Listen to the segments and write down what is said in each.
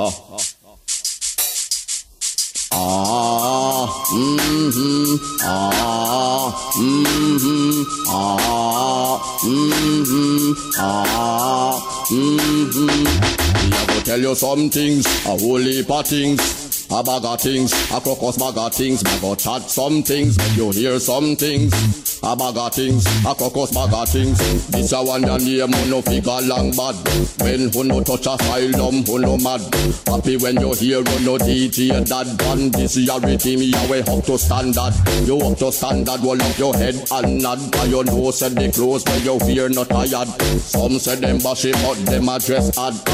Ah. Ah, mm-hmm, ah, mm-hmm, ah, mm-hmm, ah, mm-hmm. Me a go tell you some things, a whole heap of things. A bag of things, a crocus bag of things. Me go chat some things, you hear some things. A bag of things, a crocus bag of things. This a one your name, who no figure long bad. When who no touch a asylum, who no mad. Happy when you hear who no DJ that band. This is your rhythm, you way up to standard. You up to standard, roll up your head and nod. Cause you know said the clothes when you fear not tired. Some say them bashy, but them a dress.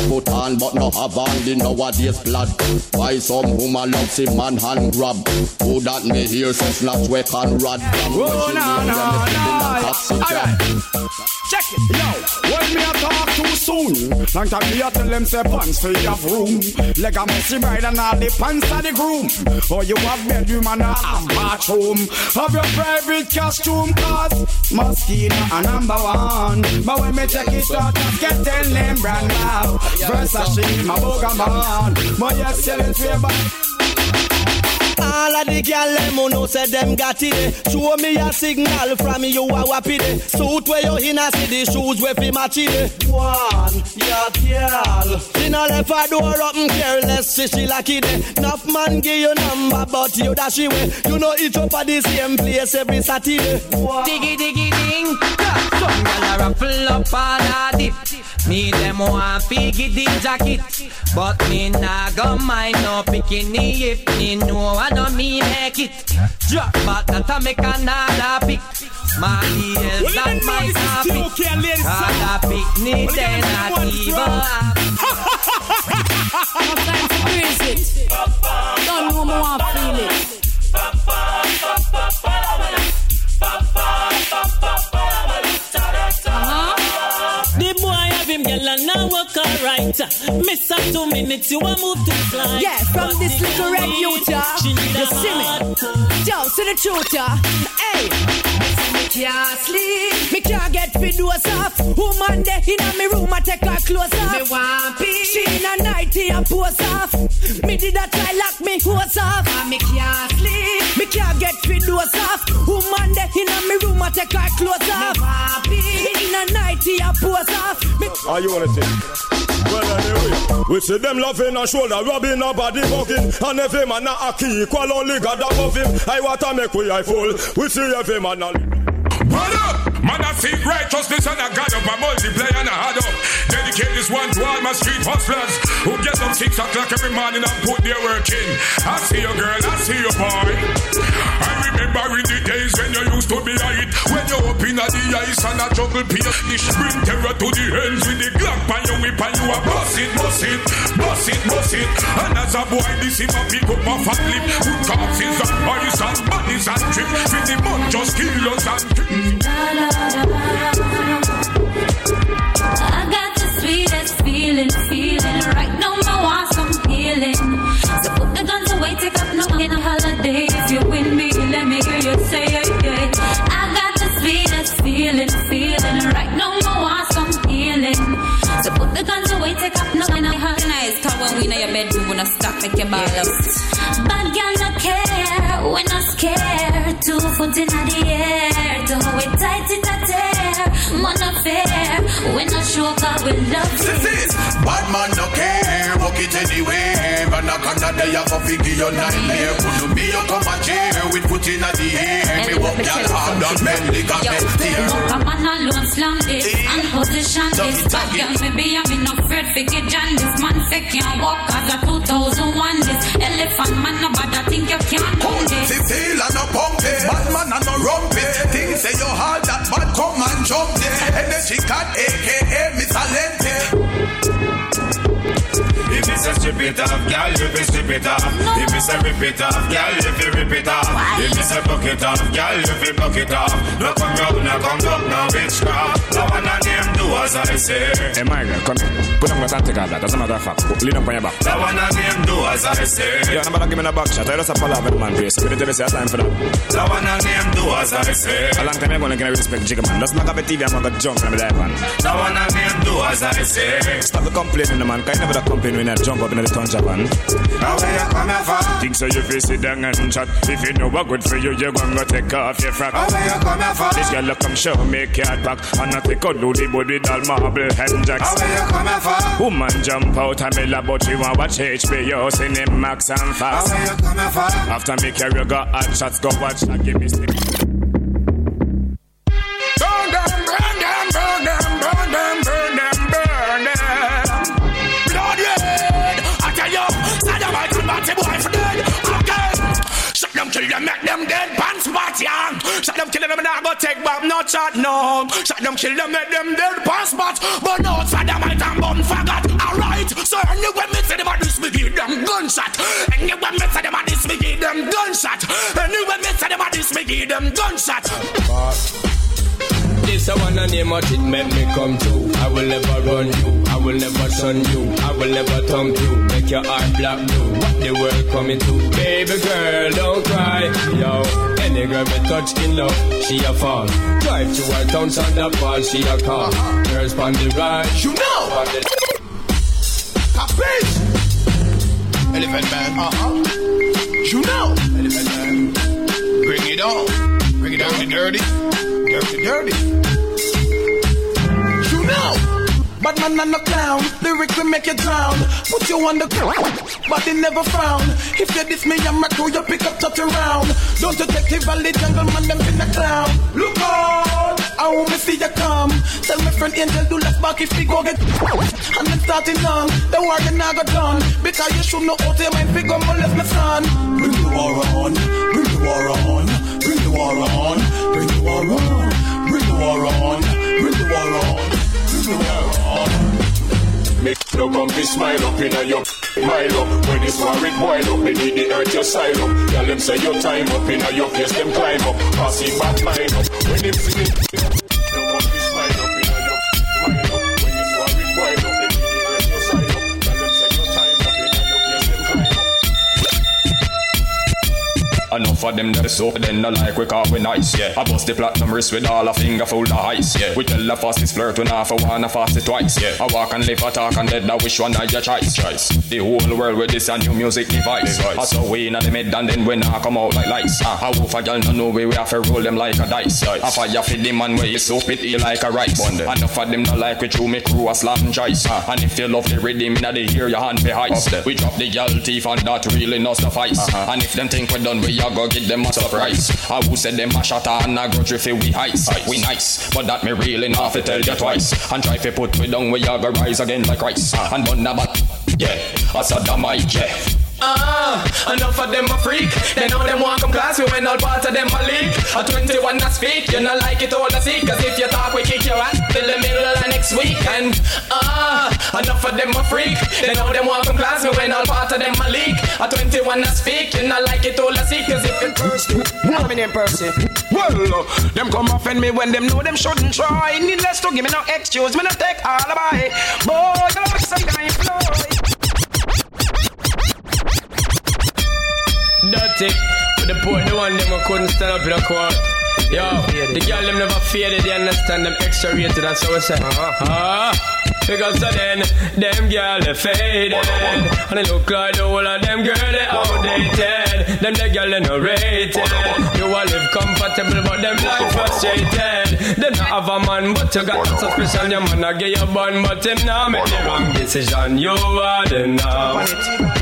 Put on, but no have on the nowadays blood. Why some woman love see man hand grab. Who that me hear says not we can rod. Oh, no, no, no. Alright. Check it, yo. When me a talk too soon, long time me a tell them say pants for have room. Leg a messy bride and all the pants of the groom. Or you have bedroom and a have bathroom. Have your private costume cause mosquito a number one. But when me check it out, just get ten name brand now. Versace, my boga man. My yes, it for your all of the gyal them who know say them got it. Eh. Show me a signal from you a wappy day. Eh. Suit where you in a city, shoes where fi match it. Eh. One, yeah, girl. Mm, she no left her door open careless, see she lucky day. Enough man give you number, but you dash away. You know each up at the same place every Saturday. Diggy diggy ding. Some gyal a ruffle up all a dip. Me them want figgy the jacket, but me nah go mind no bikini if me know I don't me make it. Drop back that I make another pick. My ears that my topic. Other pick me then not even No time to praise it. Don't know me want feel it. Alright. Miss a two minutes, you a move to fly. Yeah, from this little red youth, yeah. She need You a see me? Yo, see the truth, yeah. Hey. Me can't sleep. Me can't get fit doors off. Woman there in a me room, I take her clothes off. Me want peace. She in a nightie and pose off. Me did a try lock me hose off. And me can't sleep. Me can't get fit doors off. Woman there in a me room, I take her clothes off. Me want peace. In a nightie and pose off. Me How you wanna say? Well, anyway, we see them loving and shoulder rubbing and body bugging. And every man a key equal only God above him. I want to make we I full. We see every man a What up? Man, I seek righteousness and I got up. I multiply and I add up. Dedicate this one to all my street hustlers who get up six o'clock every morning and put their work in. I see you, girl. I see you, boy. I remember in the days when you used to be light. When you up in the ice and a jungle pier. The spring terror to the ends with the Glock and you whip and you a bust it, bust it, bust it, bust it. And as a boy, this him a pick up my fat lip. Put corpses and boys and bodies and trip. With the mud just kill us and I got the sweetest feeling, feeling right now. I want some healing. So put the guns away, take up no a holiday. If you win me, let me hear you say cause when we in your bedroom, we not stop make your ball up. Bad girl no care, we not scared. Two foot in the air, to hold it tight it a tear. Man no fair, we're not sure, cause we love This it. is bad man no care, walk it anywhere. And can't day you for figure your nightmare. Could me you come a chair with foot in the air. Me walk your hard down, bend ligament tear. Come on alone, slam this and position this. Bad girl, maybe I'm in afraid figure John this man fake can't walk as a 2001 this elephant man no bad I think you can't do this. See feel and no pump it, bad man and no rump it. Things say you hard that bad come and jump it. Energy cat, aka Miss Alente. If it's a strip it off, girl, you be strip it off. If it's a rip it off, girl, you be rip it off. If it's a buck it off, girl, you be buck it off. No come round, no come up, no witchcraft. No one of them do as I say. Hey, my girl, come here. Put on my take out that. As a matter of fact, lean up on your back. No one of them do as I say. Yeah, nobody give me a back shot. I just a follow up with man face. We didn't say time for that. No one of them do as I say. A long time ago, I'm gonna respect Jigga man. Just knock up a TV, I'm gonna jump and be like, man. No one of them do as I say. Stop the complaining, man. Can you never complain when you jump up in the contraband. How where you coming from? Think so you fi sit down and chat. If you know what good for you, you gon' go take off your frock. How where you coming from? This girl look come show me cat back, and I take out the body with all marble hand jacks. How where you coming from? Woman jump out and me love, but you want watch HBO, Cinemax and How Fox. where you coming from? After me carry go hot shots, go watch and give me stick. Kill them, make them dead. Pants party on. Shut them, kill them, and I go take back no chat no. Shut them, kill them, make them dead. Pants spot. But no, Saddamite and bun faggot. Alright. So anyway, me say them a this, me give them gunshot. Anyway, me say them a this, me give them gunshot. Anyway, me say them a this, me give them gunshot. A one a name what it make me come true. I will never run you, I will never shun you, I will never thump you, make your heart black blue. What the world coming to? Baby girl, don't cry, yo. Any girl we touch in love, she a fall. Drive to her town, on the ball, she a call. Girls on the ride, You know. on the Capiche? Elephant man. Uh-huh. You know. Elephant man. Bring it on. Bring it dirty, dirty. Dirty, dirty. Bad man and no clown, will make you drown. Put you on the ground, but they never frown. If you diss me, I'm a crew, you pick up touch around. Don't detective, a jungle man, them in the clown. Look out, I want me see you come. Tell my friend Angel do left back if we go get. And then starting on, the war you now got done. Because you should know out your mind, we go molest my son. Bring the war on, bring the war on, bring the war on, bring the war on, bring the war on, bring the war on, Make no be smile up in a your mile up. When it's war it boil up, me need the earth your side up. Tell them say your time up in a your face, them climb up. Pass it back mine up. When them sing it, no come be smile up in a your mile up. When it's war it boil up, me need the earth your side up. Tell them say your time up in a your face, them climb up. Enough of them that so then no like we call we nice, yeah. I bust the platinum wrist with all a finger full of ice, yeah. We tell the fastest flirt when half a wanna fast it twice, yeah. I walk and live, I talk and dead, I wish one of your choice, choice. The whole world with this a new music device. I saw we in the mid and then we now come out like lights. Ah, I wolf a girl no know we we have to roll them like a dice. I fire for the man where you so pity like a rice. Enough of them no like we chew me crew a slam choice. Ah, and if you love the rhythm, now they hear your hand be heist. We drop the girl teeth and that really not suffice. And if them think we done, we a go give them a surprise. I who said them a shot and a grudge if we ice. We nice, but that me really not fi tell you twice. And try fi put me down, we a go rise again like rice. Ah. And bun a bat, yeah, I saw the mic, yeah. Ah, enough of them a freak. They know them want come class me when all part of them a leak. A 21 a speak, you not like it all the seek. Cause if you talk, we kick your ass till the middle of next week. And ah, enough of them a freak. They know them want come class me when all part of them a leak. A 21 a speak, you not like it all the seek. Cause if you thirsty, I'm in Percy. Well, uh, them come offend me when them know them shouldn't try. Needless to give me no excuse, me no take alibi. Boy, the looks some guy flow. Dirty. With the poor, the one them who couldn't stand up in a court. Yo, the girl them never faded, they understand them extra rated, and so we say, ah. Because of then, them girl they faded And they look like the whole of them girl they outdated Them the girl they no rated You all live comfortable but them life frustrated They not have a man but you got suspicion Your man a get your bun but him now make the wrong decision You are the now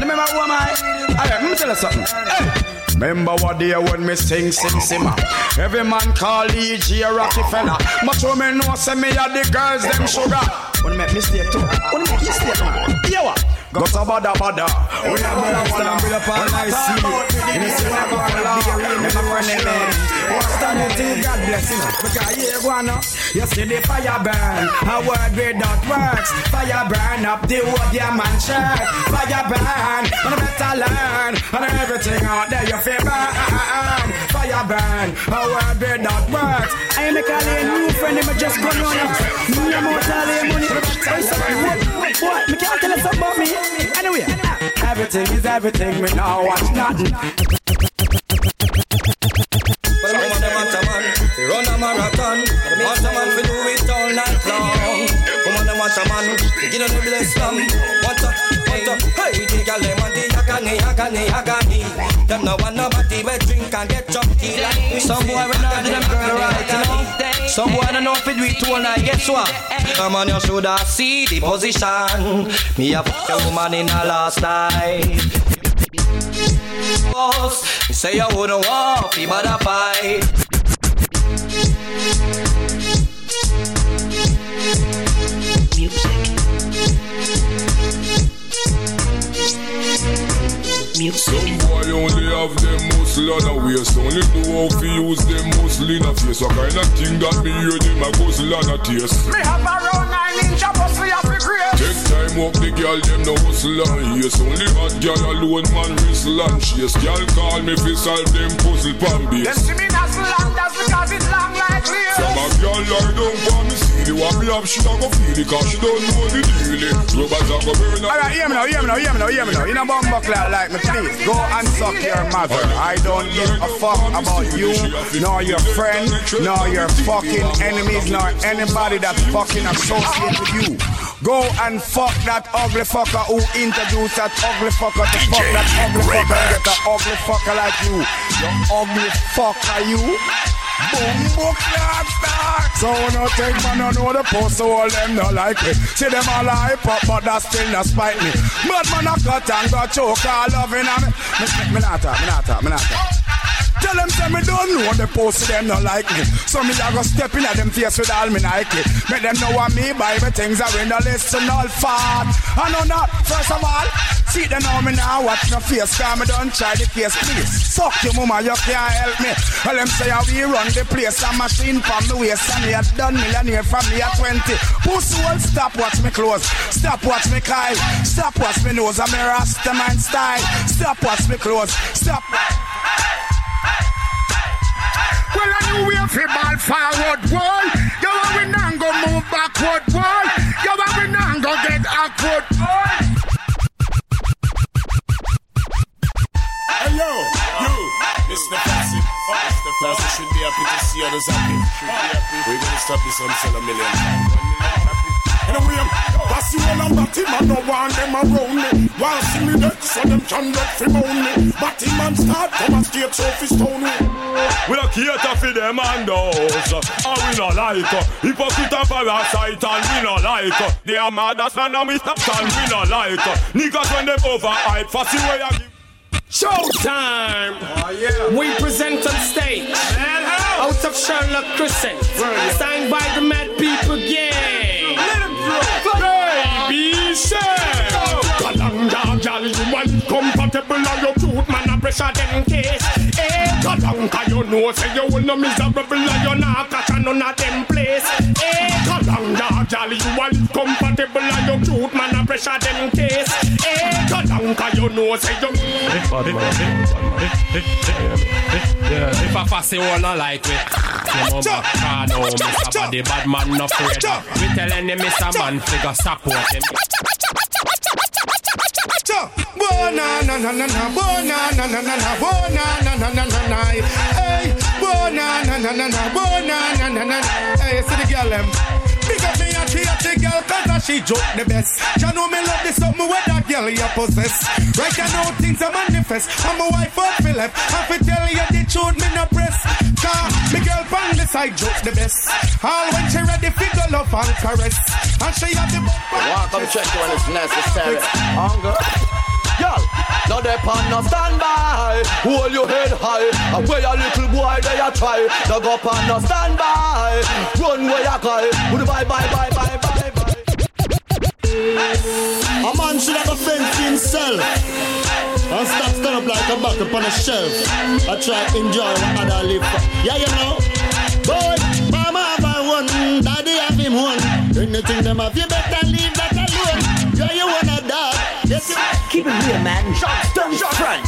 Remember who am I? Alright, let tell something. Hey. Remember what day when me sing, sing, simmer. Every man call E.G. a Rockefeller. But me know say me a the girls them sugar. Wanna make mistake too? Wanna make mistake man? Yeah what? Got a bada bada. We a bada bada. Build up all nice sea. In the city of Buffalo. Never friendly man. What's that until God bless him? Because on now. You see the fire burn. A word without words. Fire burn up the whole your man shirt. Fire burn. And I better learn. And everything out there you feel burn. Fire burn. A word without words. I make a new friend. Him just go on. Me a tell Me can't tell you something about me. Anyway, everything is everything. Me now watch nothing. But I'm a man, a man, we run a marathon. Want a man, we do it all night long. Come on, want a man, get on the bless them. Want a, But uh, hey, the girl them want the agony, agony, agony. Them no want nobody we drink and get chunky like me. Some boy we not do them girl right, you. Some boy don't know if it do it all night. Guess what? Come on, you shoulda see the position. Me a fuck a woman in the last night. Boss, say you wouldn't want me, but I fight. Music. Some boy only have them muscle on a waist, only know how to use them muscle in a face. What kind of thing that me hear them a guzzle on a taste? Me have around nine inch of muscle of the grave. Take time up the girl, them no hustle on yes. Only hot girl alone man whistle and chase. Girl call me fi solve them puzzle pan base. Them see me as long, that's because it's long like clear. Some a girl lie down for me see the what me have, she a go feel it cause she don't know the deal. Rubbers a go burn up. Alright, hear me now, hear me now, hear me now, hear me now. In a bum buckler like me, please go and suck your mother. I don't give a fuck about you, nor your friend, nor your fucking enemies, nor anybody that fucking associated with you. Go and fuck that ugly fucker who introduced that ugly fucker to fuck that ugly fucker and get an ugly fucker like you. You ugly fucker, you. Boom, book. So no take man no know the post, so all them no like me. See them all hype up, but that still not spite me. Mad man a cut and go choke all loving on me. Me, me, me not talk, me not talk, me not talk. Tell them say me don't know the post them not like me. So me a go step in at them face with all me Nike. Make them know what me buy me things are in the listen all fat. I know not first of all. See them know me now watch no face Cause me don't try the case please. Fuck your mama you can't help me. Well them say how we run the place A machine from the waist And me a done millionaire from me at 20 Pussy will stop watch me close. Stop watch me Kyle Stop watch me nose I'm a rasta man style. Stop watch me close. Stop. Well, I knew we have ball forward, boy. You want we not go move backward, boy. You want we not go get awkward, boy. Yo, you, Mr. Classic. Classic should be happy to see others happy. We're gonna stop this sell a million. Anyway, that's you all I'm that him, I don't want them around me. Want see me dead, so them can get moan me. But him man start come and straight fi stone. We don't cater for them and those And we not like uh, Hypocrite and parasite and we not like uh, They are mad as man and we stop and we not like uh, Niggas when them overhype Fussy way I give Showtime! Oh, yeah. We present on stage out of Sherlock Crescent, signed by the Mad People Gang. Baby, say, Kalanga, gal, you want compatible and you cute man pressure them case. Eh, Kalanga, you know say you will no miserable and you're not catch a none of them place. Eh, Kalanga, gal, you want compatible and you cute man a pressure them case. Eh, Kalanga, you know say you. If I fussy all not like me, you know back car now, Mr. Body bad man no afraid. We tell any Mr. Man figure support him. Na na na na, bona na na na na, bona na na na na na. Hey, bona na na na na, bona na na na. Hey, see the girl them. Big up me a theater girl cause she joke the best You know me love this something where that girl you possess Right I know things are manifest I'm a wife for left I fi tell you the truth me no press Cause me girl from the side joke the best All when she ready figure love and caress And she have the bumper Welcome check when it's necessary. Hunger. Now they on no standby. Hold your head high. And where your little boy they a try. Now go on no standby. Run where you cry. Bye bye bye bye bye bye. A man should have a fence himself. And stop stand up like a buck upon a shelf. I try enjoy what other live for. Yeah, you know. Boy, mama have one, daddy have him one. Anything them have, you better leave that alone. Yeah, you wanna dog. Yes, you Keep it real, man. Don't front.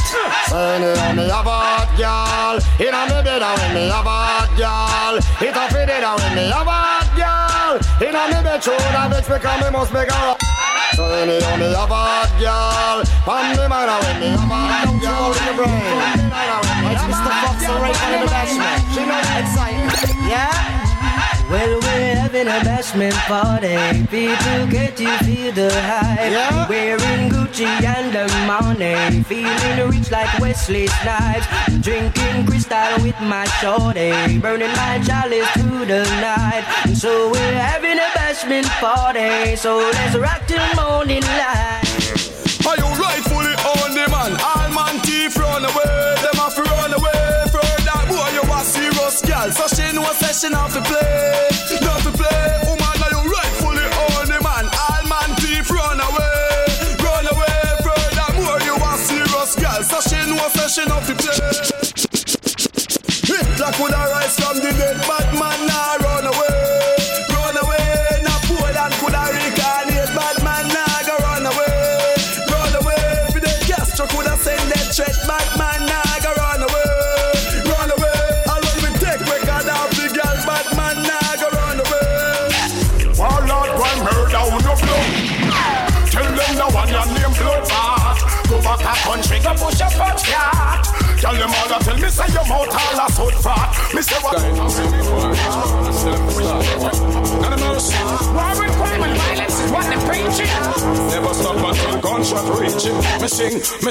Any on me have a girl, in on me bed when me have a girl. It a fit it when me have a girl. In on me bed, show that bitch because me must make her. So any on me have a girl, pan me mind when me have a girl in the brain. It's Mr. Fox, the right one in the bashment. She know Exciting. Yeah? Well, we're having a bashment party. People, get you feel the hype. Yeah. Wearing Gucci and the money. Feeling rich like Wesley Snipes. Drinking crystal with my shorty. Burning my chalice through the night. So we're having a bashment party. So let's rock till morning light. Are you rightfully on the man? All man thief run away. So she know say she not to play. Not to play. Woman, are you rightfully on the man? All man thief run away. Run away. Boy, you a serious girl. So she know say she not to play. Hitler coulda rise from the dead, go push a punch, yeah. Tell them all tell me say your mouth all a soot fat. Me say what? Animals. War with crime and violence is what they're preaching. Never stop until gunshot reaching. Me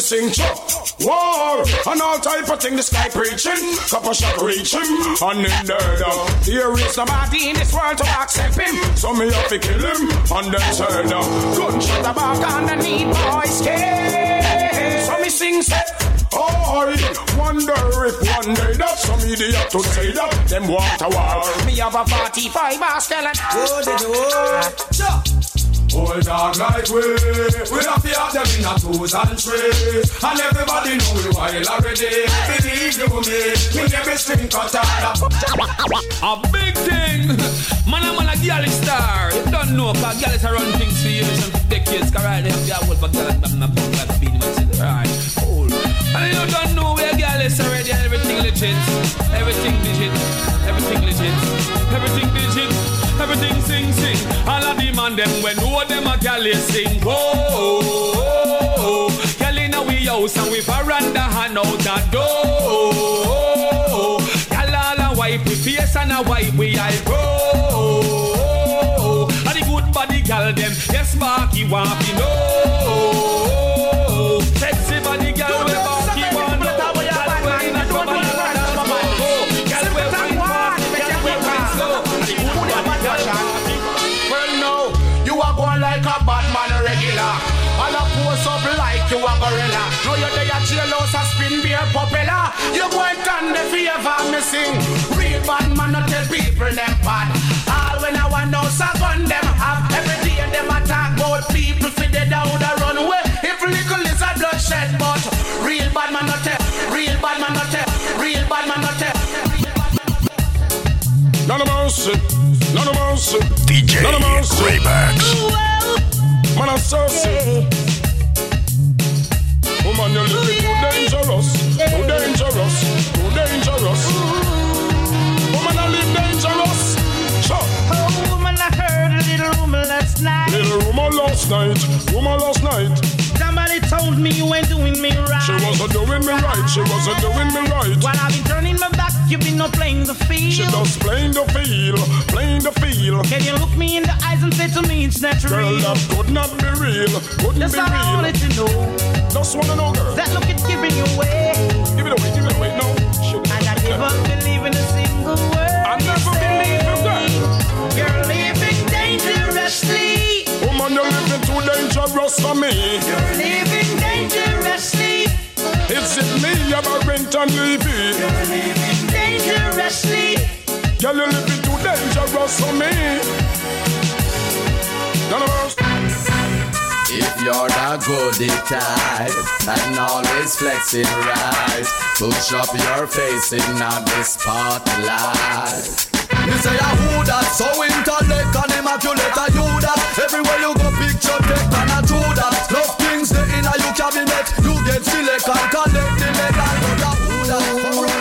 sing, me chop. War and all type of thing the sky preaching. Couple shot reaching and in there now. There is nobody in this world to accept him. So me have to kill him and then turn down. Gunshot about underneath boys skin. So me sing say. Oh, I wonder if one day that some idiot to say that them want a war. Me have a 45 bars telling. Oh, they do. Hold on like we We have to have them in a twos and three And everybody know we wild already Believe you me Me never string cut out A big thing Man, I'm a girl star You don't know Cause girls are run things for you Some decades Cause right They have wolf a girl Right. Cool And you don't know where girl is already Everything legit. Everything legit Everything legit. Everything legit Everything sing sing. All of the man them when know them a gal is sing. Oh, oh, oh, oh. Gal in we house and we veranda hand out the door. Oh, oh. Gal all a wipe we face and a wipe we eye. Oh, oh, oh, And the good body gal them yes Marky want to know favor me sing. Real bad man not tell people them bad. All when I want know so gun them have. Every day them attack about people for dead out the runway. If little is a bloodshed but real bad man not tell. Real bad man not tell. Real bad man not tell. None of mercy, none of mercy. DJ none of mercy. Graybacks. Man, I'm so sick. Woman, you're living too dangerous, too dangerous, too dangerous. Last night, woman last night. Somebody told me you ain't doing me right. She wasn't doing me right, she wasn't doing me right. While I've been turning my back, you've been not playing the field. She just playing the field, playing the field. Can you look me in the eyes and say to me it's not Girl, real? that could not be real, couldn't That's be all I real. wanted to know. Just wanna know, girl. That look it's giving you away. Give it away, give it away, no. And I never believe in a single word. I never believe you, girl. You're living dangerously. Dangerous for me. You're living dangerously. Is it me, you're a rent and leaving? You're living dangerously. Girl, you're living too dangerous for me. None of us. If you're the goody type and always flexing right, push up your face in on the spotlight. Me say a who that so intellect and immaculate a you that Everywhere you go picture take and a true that Love things the inna you cabinet. You get select and collect the medal. But a who that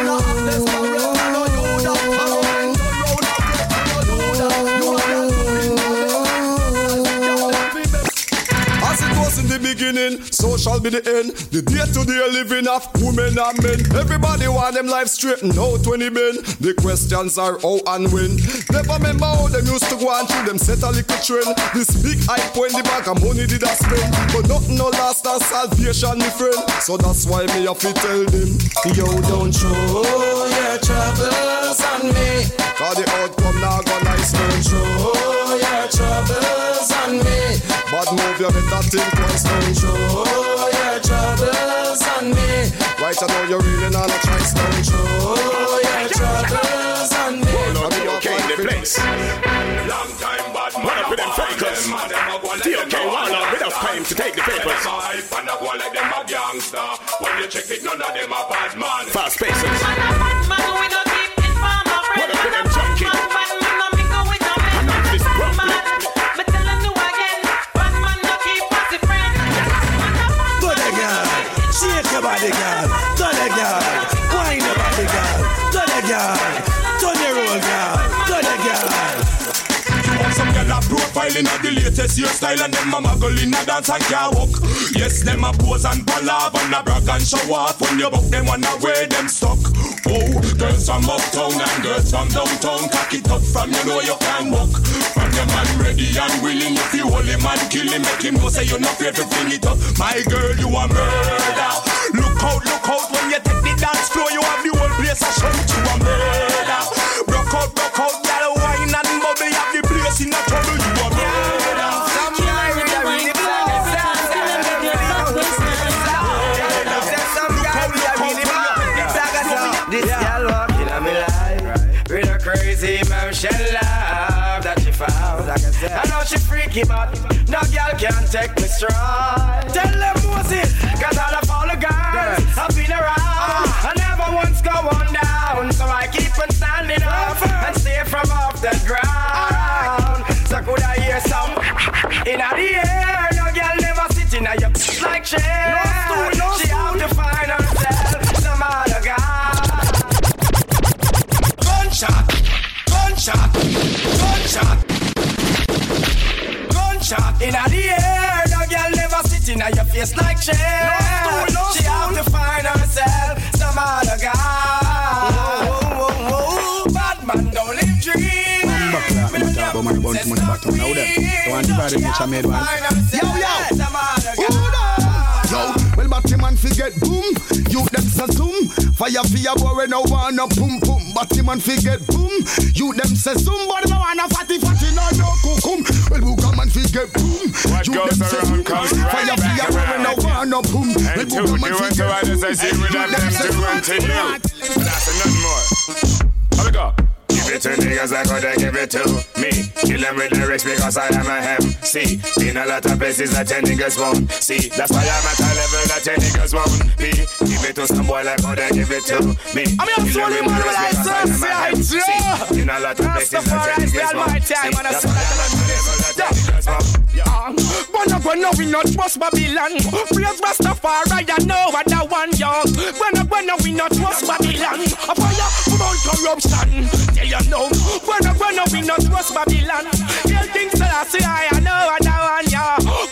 beginning, so shall be the end. The day to day living of women and men. Everybody want them life straightened out when it been. The questions are how and when. Never remember how them used to go and through them set a little trend. This big hype when the bag of money did I spend. But nothing no last as salvation, my friend. So that's why me have to tell them, yo, don't show your troubles on me. Cause the outcome now gonna nice, don't show your troubles on me. But move your better think twice, don't show your troubles on me. Right I know you're really not a choice, don't show your troubles on me. Hold on, okay in the place. Long time bad man up with them fakers. TOK one up enough time to take the papers. And I go like them a gangster. When you check it, none of them a bad man. Fast pacers. Shake profiling of the latest hairstyle and them a muggle in a dance and can't walk. Yes, them a pose and palaver and a brag and show off. When you buck them wanna wear them stuck. Oh, girls from uptown and girls from downtown, cock it up from you know you can walk. From your man ready and willing, if you hold him and kill him, make him know say you're not afraid to fling it up. My girl, you a murder. Look out, look out when you take the dance floor, you have the whole place a shout. You a murder. Freaky, but no girl can take me stride. Tell your face like chair. she have to find herself some other guy. Bad man don't live dream. Buckler, I'm talk about money, bounty money, back. Now then, the one divide the nature made one. Yo, yo, Yo, well, Batman forget boom. You them say zoom. Fire fire boy no wanna boom boom. Batman forget boom. You them say zoom, but no wanna fatty fatty no no kukum. Well, Booga man forget boom. What You goes them say zoom. comes Fire right fire boy no around. wanna boom. And two, Booga man do unto forget others as you would have them do unto you. That's nothing more. How we go? Give it to niggas like how they give it to me. Kill them with lyrics because I am a MC. In a lot of places that ten niggas won't see. That's why I'm at a level that ten niggas won't be. Give it to some boy like how they give it to me. I'm Kill them solely with man because I am a license, MC. yeah. In a lot of places that ten Rastafari is the niggas won't see. That's why I'm at When we not trust Babylon. Praise Rastafari, I know what I want, yo. When I when we not trust Babylon. A fire about corruption. Tell you know. When I when we not trust Babylon. Tell things that I say, I know what I want, yo.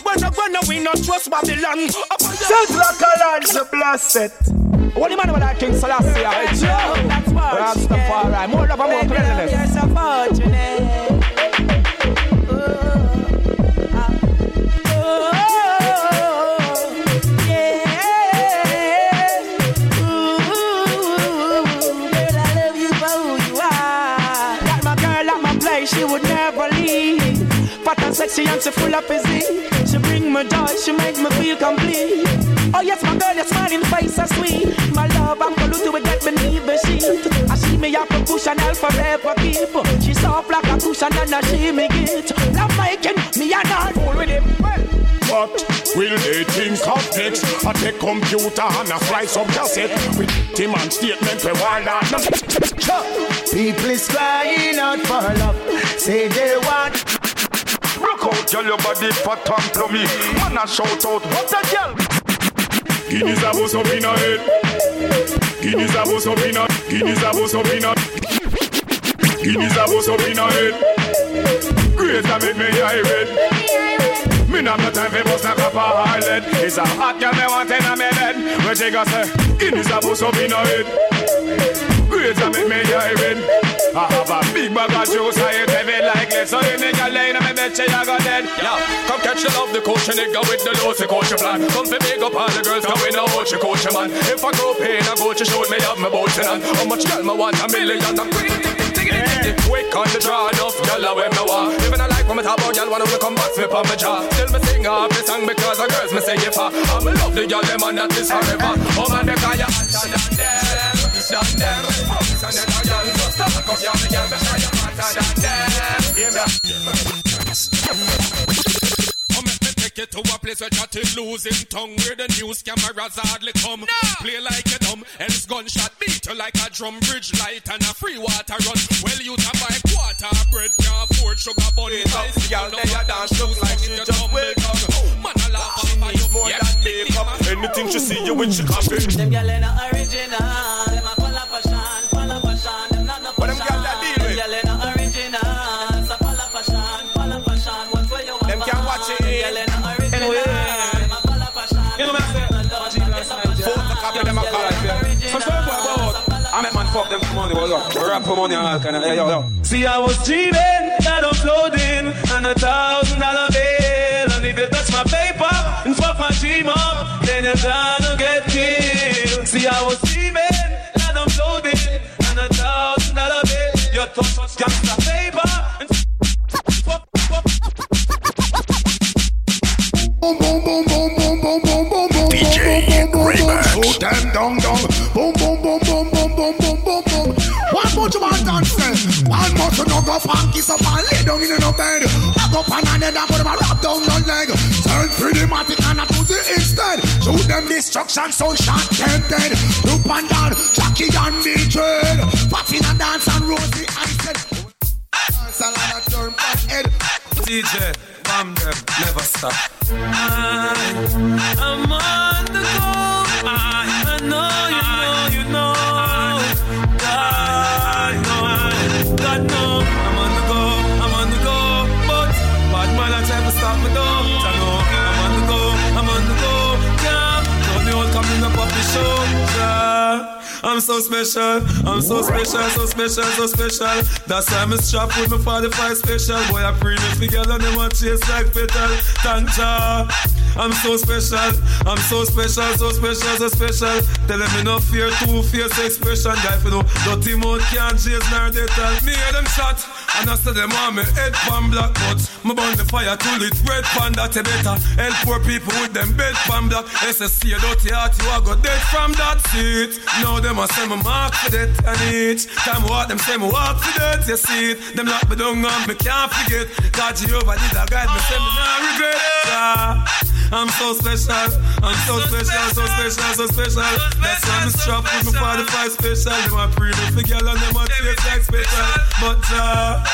When I when we not trust Babylon. Set like a lance, blessed. What the man with that King Selassie? Hey, Joe! That's Rastafari, more love and more cleanliness. You're sexy and she full of physique. She bring me joy, she make me feel complete. Oh yes, my girl, your smiling face so sweet. My love, I'm gonna do it, get beneath the sheet. I see me up a cushion, I'll forever keep. She soft like a cushion and I she me get. Love making me and I fool with him. What will they think of next? I take computer and I fly some cassette with Tim and statement we want that. People is crying out for love. Say they want. Rock out, girl, your body fat and plummy. Man, I shout out, what a girl. Guinness a bust up in a head. Guinness a bust up in a. Guinness a bust up in a. Guinness a bust up in a head. Grace a make me eye red. Me not no time for bust a cup of. It's a hot girl me want in a me bed. Where she go say, Guinness a bust up in her head. Grades a make me hear I have a big bag of juice, I eat heavy like lead. So the nigga lay in my bed, a go dead. Yeah, come catch the love, the coach, nigga with the low, coach plan. Come to big up all the girls, come with no coach, coach man. If I go pain, I go to show me up my boat and how much girl me want a million. I'm Quick on the draw, enough girl I me want. Even I like when me talk about girl, wanna come back me on my jaw. Still me sing off the song because the girls me say if I, I'm love the girl them and that is forever. Oh man, they call you hotter than them, than them. Come here, me girl, me show you than them. Come let me take you to a place where chat is losing tongue Where the news cameras hardly come no. Play like a dumb, else gunshot beat you like a drum Bridge light and a free water run Well you to buy quarter bread, can't afford sugar bun Ice, y'all they a dance look like she just wake up Man a laugh she needs more than makeup Anything she see you with she copy Them gyal ain't original, I make man fuck them money, but look, rap for money and all kind of, hey, yo, yo. See, I was dreaming that I'm floating on a thousand dollar bill. And if you touch my paper and fuck my dream up, then you're gonna get killed. See, I was dreaming that I'm floating on a thousand dollar bill. You touch gangsta paper and fuck, fuck. Boom, boom, boom, boom, boom, boom, boom, boom, boom. DJ Raymax. Shoot them down, down. Boom, boom, boom, boom, of no go funky so and lay down in no bed. Back up on another, put them a down no leg. Turn pretty matic and a pussy instead. Shoot them destruction, sound shot tempted. Loop and down, Jackie and Betrayed. Popping and dance and Rosie and said. Dance and I turn back head. DJ, bam them, never stop. I, I'm on the go. I'm so special, I'm so special, so special, so special. That's why I'm strapped with my 45 special. Boy, I pre me together them want chase like petal. Thank ya. I'm so special, I'm so special, so special, so special. Tell them no fear, two fierce expression. Guy for no dirty mouth can't chase nor they tell me hear them shot. And I say them want me head pan black but Me burn the fire till it red pan that you better Help poor people with them bed pan black SSC a dirty heart you a go dead from that seat Now them a say me mark for death and each Time walk them say me walk for death you see it Them lock me down and me can't forget God Jehovah did a guide me say me not regret yeah. I'm so special, I'm so special, so special, so special. That's why I'm strapped with my 45 special. Them a pre for girl and them a taste like special. But uh,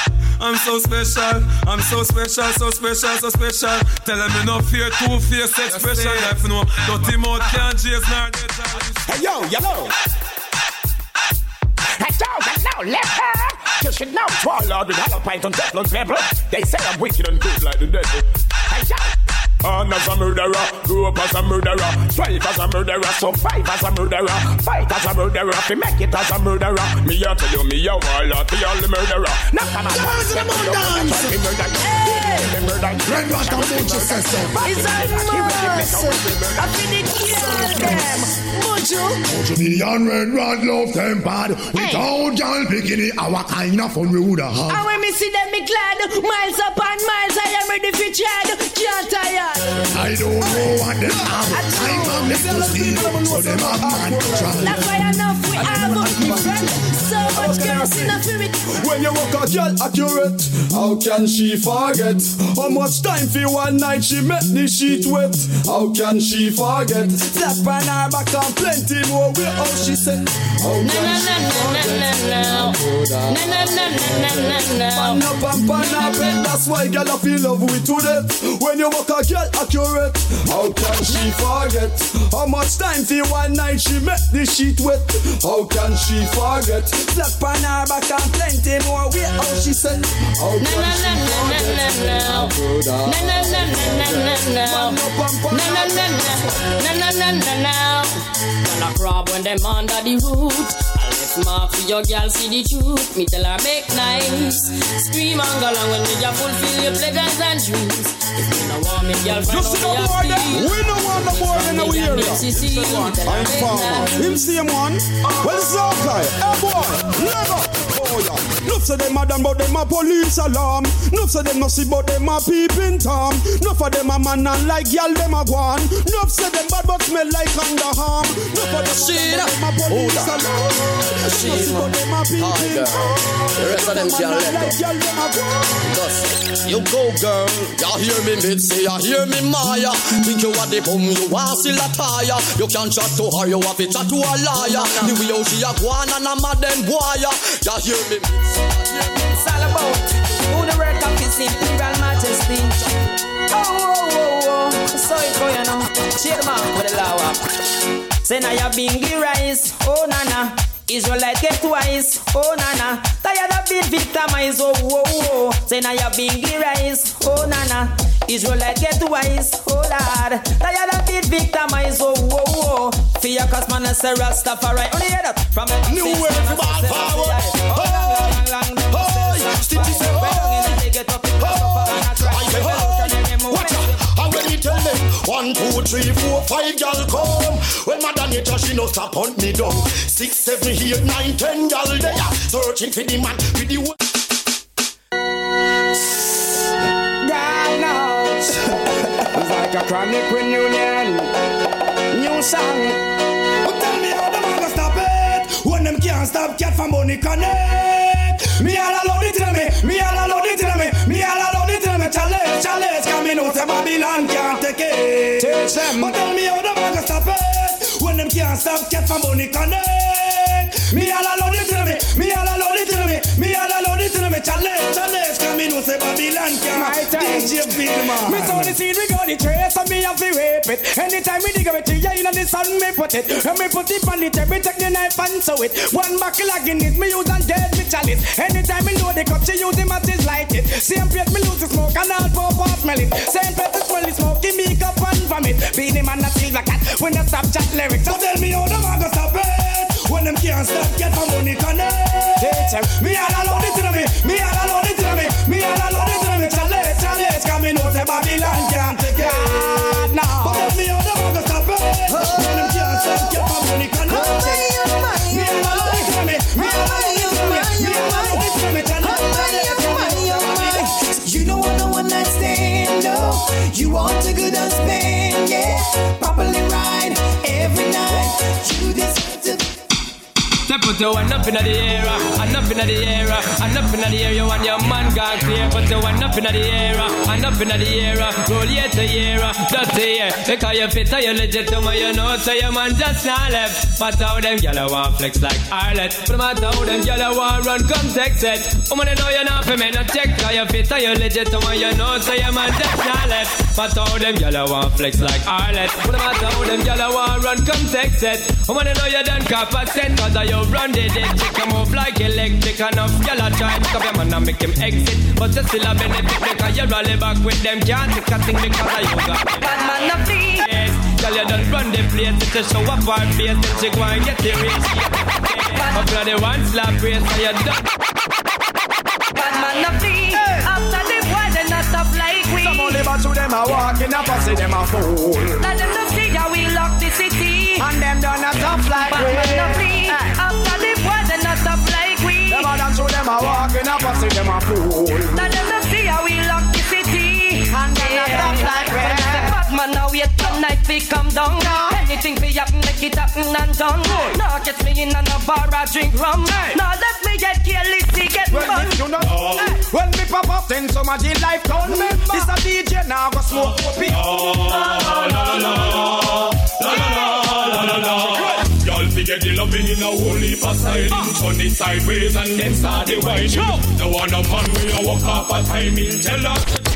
I'm so special, I'm so special, so special, so special. Tell them no fear, two face expression. Life no, dirty mouth can't chase nor. Hey yo, yo. Hey yo, yo, left hand. You should know, Warlord with hollow pint and Teflon's pepper. They say I'm wicked and good like the devil. Hey yo. Born as a murderer, grew up as a murderer, strive as a murderer, survive as a murderer, fight as a murderer, fi make it as a murderer. Me a tell you, me a warlord, be all the murderer. Now come on, dance, come on, dance. Me murder, me murder. Red what a mucho se se. It's a must. I feel it kill them. Mojo. Mojo million red rod love tempered. Without y'all bikini, our kind of fun we woulda have. And when me see them, me glad. Miles upon miles, I am ready for tread. Can't tire. I don't know what them have. I'm on the pussy, so them have man control. That's why enough we have. Me friend, so much girls in a spirit. When you walk a girl accurate, how can she forget? How much time for one night she met the sheet wet? How can she forget? Slap on her back and plenty more with how she said. How can she forget? Pan up and pan up and that's why girl I feel love with to death. When you walk a girl accurate, how can she forget? How much time for one night she met the sheet wet? How can she forget? Slap on her back and plenty more. Wait, how she said, how Na na na na na na na. Na na na na na na na. Na na na na na na na na na. Gonna crab when them under the root. I left mark for your girl see the truth. Me tell her make nice. Scream and go along when me ya fulfill your pleasures and dreams. If you no want me, girl, find Just out see where the you boy there. sleep. We no want the boy in our area. I'm farmer. Him same one. Well, it's okay. Hey boy, let Oh yeah. Nuff say them a done, but them a police alarm. Nuff say them no see, but them a peeping tom. Nuff of them a man and like y'all them a gone. Nuff say them bad, but smell like underarm. Nuff of them a police alarm. See, but them a peeping tom. The rest of them can't let go. y'all them a gone. Just, you go, girl. You hear me, Mitzi. You hear me, Maya. Think you are the bum, you are still a tire. You can't chat to her, you have to chat to a liar. The way she a go on and a mad them boy. You hear It's all about who the work of his imperial majesty. Oh, oh, oh, oh. So it go, you know. Cheer out with the law. Say now you bingy rice. Oh, nana. Israelite get twice. Oh, nana. Tired of being victimized. Oh, oh, oh. Say now you bingy rice. Oh, nana. Israelite get twice. Oh, lord. Tired of being victimized. Oh, oh, oh. Fear cause man is a Rastafari. Only hear that from a New way for ball forward. Hey, Stitchy say, And when me tell them one, two, three, four, five, gal come. When mother nature she no stop hunt me down. Six, seven, eight, nine, ten, gal there searching for the man with the. It's like a chronic reunion. New song. But tell me how them a go stop it. When them can't stop cat from money connect. Me all alone it to me. Me all alone it to me. Me all alone it to me. Challenge, challenge Come me know say Babylon can't take it. Teach them. But tell me how them a go stop it. When them can't stop cat from money connect. Me all alone it to me. Me all alone me Challenge, challenge Come me know say Babylon can't. DJ Big Man Me saw the seed we got the trace And me have to rape it. Anytime we dig a tree In the sun me put it. And me put it on the table Take the knife and sew it. One buckle of Guinness Me use and dead me chalice. Anytime me load the cup She use the matches light it. Same plate me lose the smoke And all pop off smell it. Same plate me smell the smoke Give me cup and vomit. Be the man that silver cat When the stop chat lyrics. So tell me how them a go stop it when them can't stop, get my money connect. Me all alone it to me, me all alone it to me, me all alone it to me. Challenge, challenge, come in out of Babylon can't They put your one up in the air, and up in the air, and up in the air. You want your man gone clear. Put your one up in the air, and up in the air. Roll year to year, dirty year. Because you fit, you legit to me, you know. So your man just not left. But how them yellow want flex like Arlet. But matter how them yellow want run, come text it. Woman, you know you're not for me, no check. Because you fit, you legit to me, you know. So your man just not left. But how them yellow want flex like Arlet. But matter how them yellow want run, come text it. Woman, you know you done cap a cent. You run the dead chick, you move like electric. Enough gyal a try and up your man and make him exit. But you still a benefit because you rally back with them. Can't take a thing because of you Bad man a flee. Yes, girl you done run the place. It's a show up our face. Then she go and get the rich. Up on the one slap race and you done. Bad man a flee. After the boy, they not stop like we. Some only but to them a walk in a pussy, them a fool. Let them not see how we lock the city. And them done a tough like Bad we. man a flee. A walk in a pussy, them a fool. Let them not see how we lock the city. And them not stop like we. Bad man now wait all night we come down. Anything we happen, make it happen and done. Now catch me in a bar, I drink rum. Now let me get careless, see get Well, fun. if you know, when me pop up, then some of the life done. This a DJ now go smoke up Y'all forget the loving in a whole heap of side ah. Turn it sideways and then start the whining The one a man we a walk off a timing Tell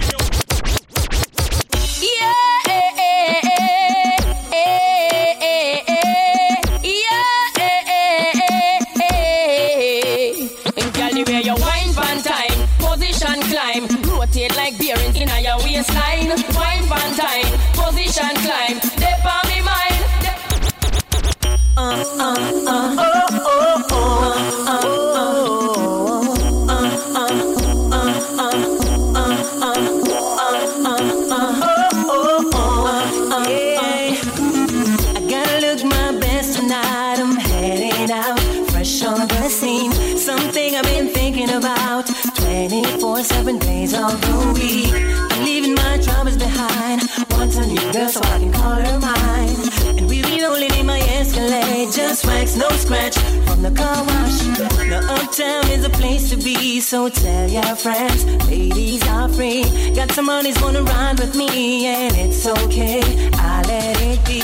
so tell your friends, ladies are free. Got some money's gonna ride with me, and it's okay. I let it be.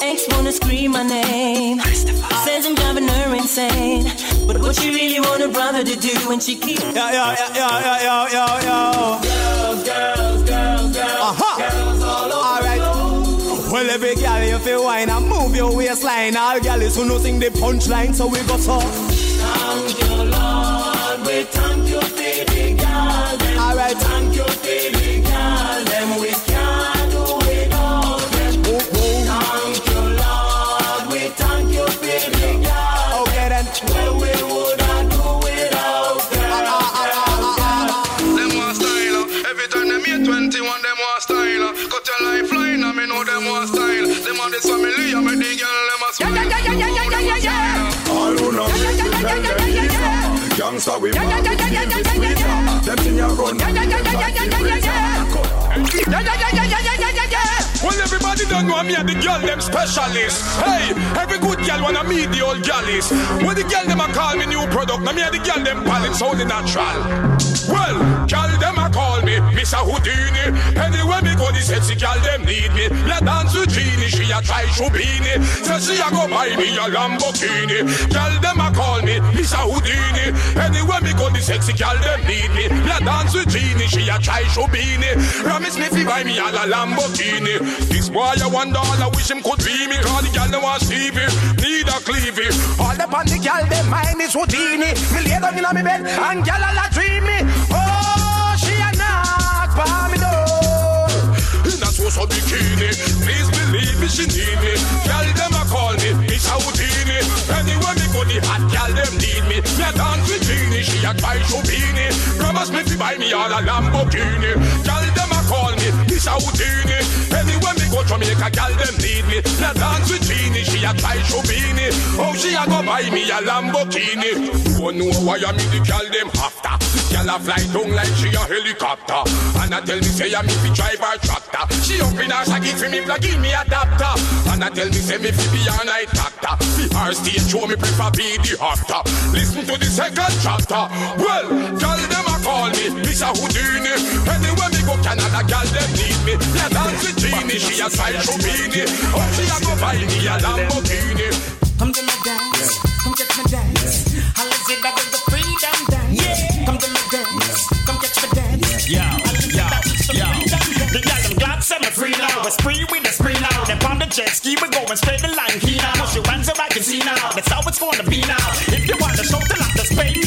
Ex wanna scream my name. Says I'm driving her insane. But what she really want a brother to do when she keep. Yo, yo, yo, yo, yo, yo, yo, yo. Girls, girls, girls, girls. Uh-huh. Alright. Well, every girl you feel wine and move your waistline. All girls who know sing the punchline, so we go so. Alright. Thank you for Gangsta we want to feel this squeezer. Them thing you run, them Well, everybody don't know me and the girl them specialist. Hey, every good girl wanna meet the old galleys. When the girl them a call me new product, now me and the girl them palette so the natural. Well, girl them a call me Mr. Houdini. Anywhere me go, the sexy girl them need me. Me a dance with Genie, she a try Shubini. Say she a go buy me a Lamborghini. Girl them a call me Mr. Houdini. Anywhere me go, the sexy girl them need me. Me a dance with Genie, she a try Shubini. Promise me fi buy me a Lamborghini. This boy I wonder all I wish him could be me. Cause the girl them want Stevie, need a cleavy. All the pan the them mind is Houdini. Me lay down inna me bed and girl a la dream me. Oh, In a bikini, please believe me, she need me. Girl them a call me, Miss Houdini. Anywhere me go, the hot girl them need me. Me a dance with Genie, she a try Shubini. Promise me fi buy me all a Lamborghini. Girl me, Houdini. Anywhere me go, Jamaica girl them need me. Me a dance with Genie, she a try Shubini. Oh, she a go buy me a Lamborghini. You know why I meet the girl them after. Girl a fly down like she a helicopter. And I tell me say I me fi drive her tractor. She up in her shaggy fi me plug in me adapter. And I tell me say me fi be a night actor. Fi her stage show me prefer be the actor. Listen to the second chapter. Well, girl them call me Mr. Houdini. Anywhere me go Canada, girl them need me. Yeah, dance with Genie, she a side Shubini. Oh, she a go buy me a Lamborghini. Come to my dance, come catch my dance. I'll let that is the freedom dance. Yeah. Come to my dance, come catch my dance. Yo, yo, yo. The girl them glad say me free now. We're spree with the spree now. Then on the jet ski, we going straight the line key now. Push your hands up, I can see now. That's how it's gonna be now. If you want to show the lot, just pay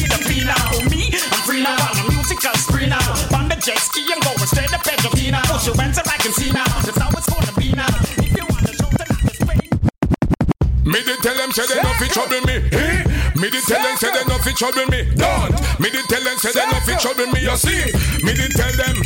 jet ski, I'm going straight to Pedro Key now. Push your hands I can see now. That's how it's gonna be now. If you want to show the lot, just Me did tell them say they no fit trouble me. Me did tell them say they no fit trouble me. Don't. Me did tell them say they no fit trouble me. You see? Me did tell them.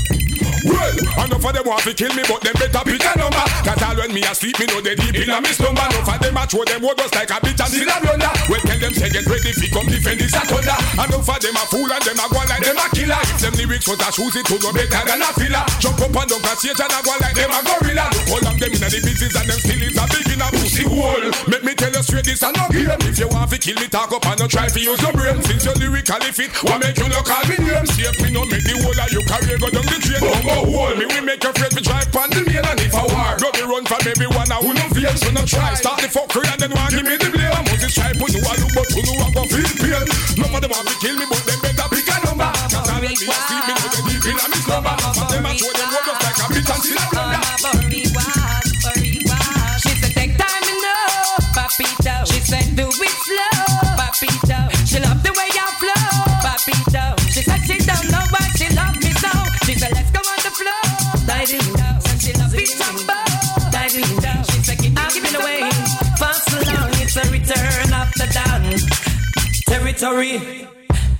Well, enough of them want to kill me, but them better pick a number. Cause all when me asleep, me know they deep in a me slumber. Enough of them a throw them words like a bitch and still a blunder. Well, tell them say get ready fi come defend this a thunder. Enough of them a fool and them a go like them a killer. If them lyrics was a shoes, it would no better than a filler. Jump up and down stage and a go like them a gorilla. Look all of them in the business and them still is a big in a pussy hole. Make me tell you straight, this a no game. If you want to kill me, talk up and no try to use your brain. Since you're lyrically fit, what make you no call me name? Safe me no make the whole of your career go down the drain. Bumbo hole, me we make your friends be drive on the main and if I war, go me run from everyone I who no fear, so no try. Start the fuckery and then want give me the blame. Moses try put you a look, but you know I go feel pain. None of them want to kill me, but them better pick a number. Cause all when me see me, know they deep in a me slumber. But them a throw them road just like a bitch and still a blunder. She said, take time know, papito. She said, do it slow, Territory.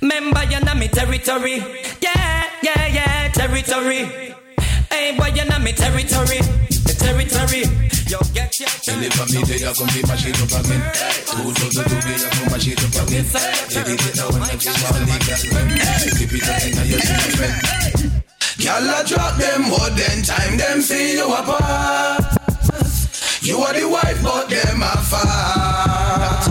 Member, you're not me territory. Yeah, yeah, yeah, territory. Hey, boy, you're not me territory. The territory. Yo, get your Elevamide ya con mi machito pa' mí Tú, tú, tú, tú, que ya con machito pa' mí Baby, get down when I feel my legal Keep it up in your children Y'all a drop them, but then time them see you apart You are the wife, but them a far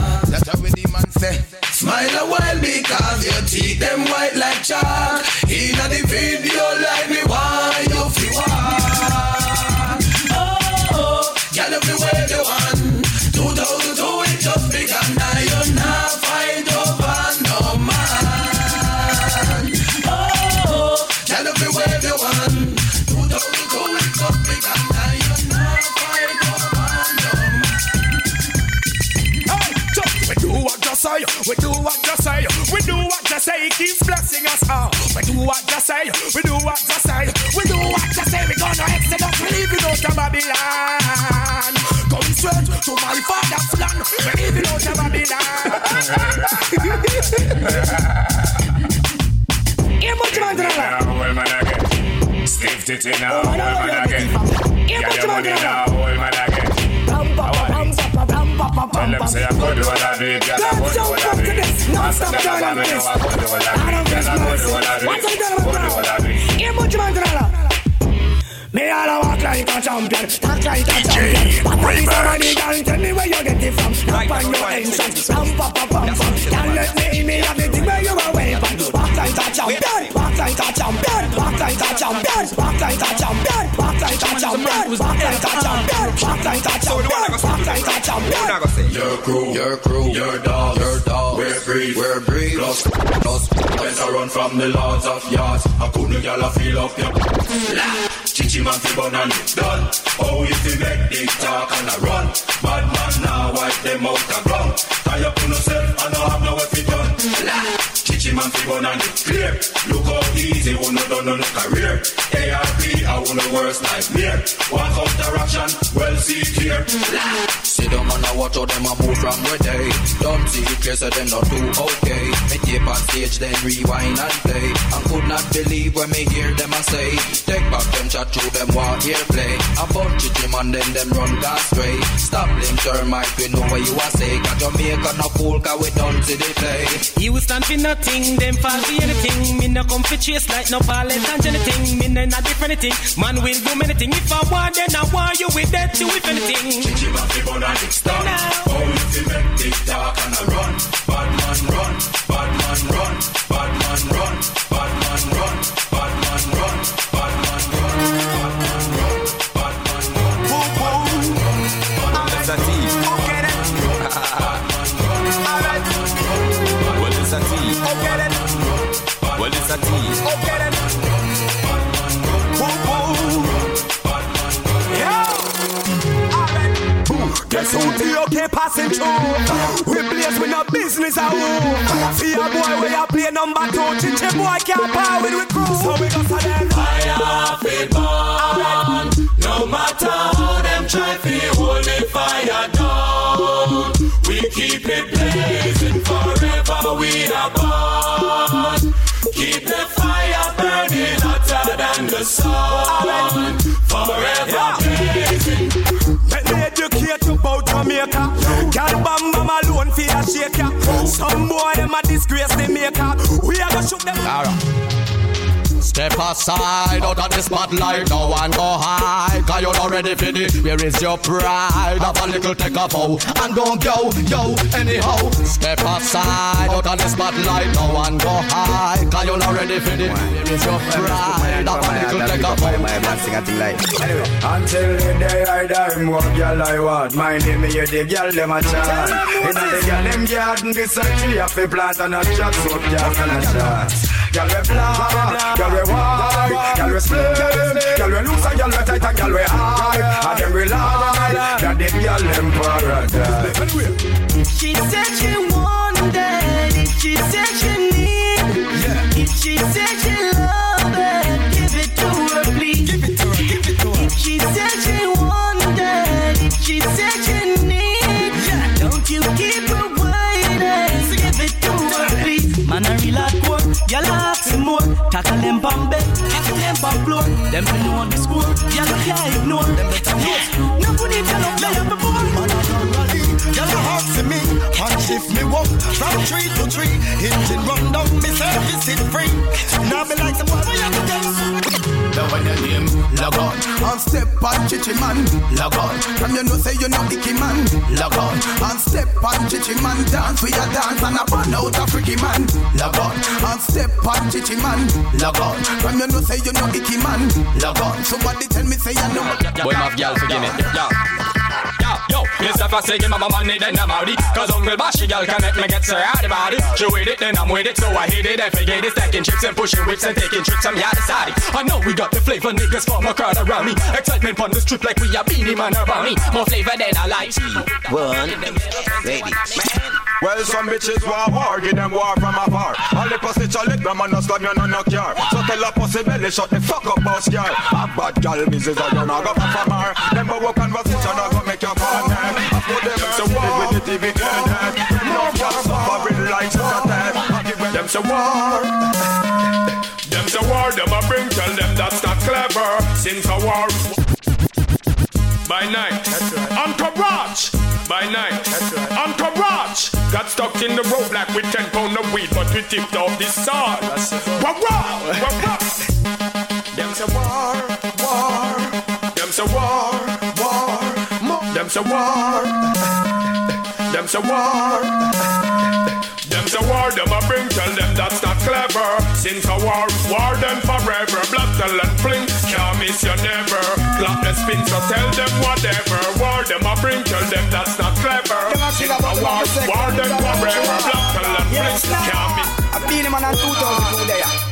say Smile a while because your teeth them white like chalk. Inna the video like me why you feel walk? Oh, oh girl if you wave your hand 2002 it just begun blessing us all. We do what just say, we do what just say, we do what just say, we gonna exodus, we leaving out of Babylon. Going straight to my father's land, we leaving out of Babylon. Here much man to the land. Now, old man again. Stiff titty now, oh, old man again. Yeah, your money now, old man again. Tell them say I could do what I do, girl, I could do what I do. Master them a I could do what I do. Girl, I could do what I do. Could do what I do. Here much man land. Me all a walk like a champion, talk like a champion. Papa is somebody, girl, tell me where you get it from. Knock on your entrance, pam pam pam pam pam. Can't let me in me have the thing where you a weapon. Walk like a champion, walk like a champion, walk like a champion, walk like a champion, walk like a champion, walk like a champion, walk like a champion, walk like a champion. Your crew, your crew, your dog, your dog. We're free, we're free. Plus, plus, better run from the lords of yards. I couldn't y'all feel up your. Chichi man fi bun and it done. Oh, if you make big talk and a run, bad man now wipe them out the ground. Tie up on yourself and no have no if you done. Chichi man fi bun and it clear. Look how easy, who no done no no career. ARP, I want the worst nightmare. One counteraction, well see clear. Sit down and I watch how them a move from where they Don't see it clear so them not do okay Me tape on stage then rewind and play And could not believe when me hear them a say Take back them chat through them want hear play A bunch of Jim and then them run gas stray Stop them termite we know what you a say Got Jamaica no fool cause we don't see the play You stand for nothing, them fall for anything. Me no come for chase like no pallet and anything. Me no not different thing. Man will do many things. If I want, then I want you with that too, if anything. Chichi man fi it stop Oh, if you make big talk and a run Bad man run, bad man run Bad man run, Well, it's a thief. Guess who the okay passing through? We blaze with no business at home. See a boy where you play number two, chichi boy can't power with we crew. So we go for them. Fire fi burn. No matter how them try fi hold the fire down, we keep it blazing forever. We are born. Keep the fire burning hotter than the sun. Forever blazing. Let me educate you about Jamaica. Girl bam bam alone for a shaker. Some boy them a disgrace the maker. We are gonna shoot them. Step aside out of the spotlight, no one go high. Cause you're not ready for where is your pride? Have a little take a bow and don't go, yo, anyhow. Step aside out of the spotlight, no one go high. Cause you're not ready for where is your pride? Have a little take a bow. Anyway, until the day I die, what girl I want. My name is the girl them a chat. In the girl them garden, this a tree a plant and a chat, so girl and a chat. Girl we fly, girl we wide, girl we split, girl we loose and girl we tight and girl we high. And them we lie, that the girl them paradise. She said she Tackle them bed, tackle them pump floor. Them fi know the score, y'all can't ignore. Them better know. No put it there up before. Man a done rally, y'all a me. One shift me walk from tree to tree. Engine run down, me service it free. Now be like some boy, we have to get. The when your name log on And step on chichi man. Log on From you know say you know icky man. Log on And step on chichi man. Dance we a dance and a burn out a freaky man. Log on And step on chichi man. Log on From you know say you know icky man. Log on Somebody tell me say you know. Boy, my girl, forgive me. Yo. Yo, yo, Mr. Fussy, give my money, then I'm out Cause Uncle Bashy girl can make me get so out about it. She with it, then I'm with it, so I hit it and forget it. Stacking chips and pushing whips and taking trips, I'm yada side. I know we got the flavor, niggas form a crowd around me. Excitement on the strip like we a Beenie Man around me. More flavor than I like. One, ready. Well, some bitches war war, give them war from afar. All the pussy them man no slam you no no care. So tell a pussy belly, shut the fuck up, boss girl. A bad girl, Mrs. I don't go back from her. Them go walk conversation, I go make your partner. I put them to war with the TV internet. No girl suffering like such a death. Them say war. Them say war. Them a bring tell them that's not clever. Since a war. By night, Uncle Raj. By night, Uncle Raj got stuck in the roadblock with ten pound of weed, but we tipped off this sword. Wah wah, wah wah. Them say war, war. Them say war, war. Them say war. Them say war. Them say war, them a bring tell them that's not clever. Since a war, war them forever. Blood and fling, can't miss you never. Clap the spin, so tell them whatever. War them a bring tell them that's not clever. A war, war them forever. Tell and fling, can't miss. I beat him on 2002 there.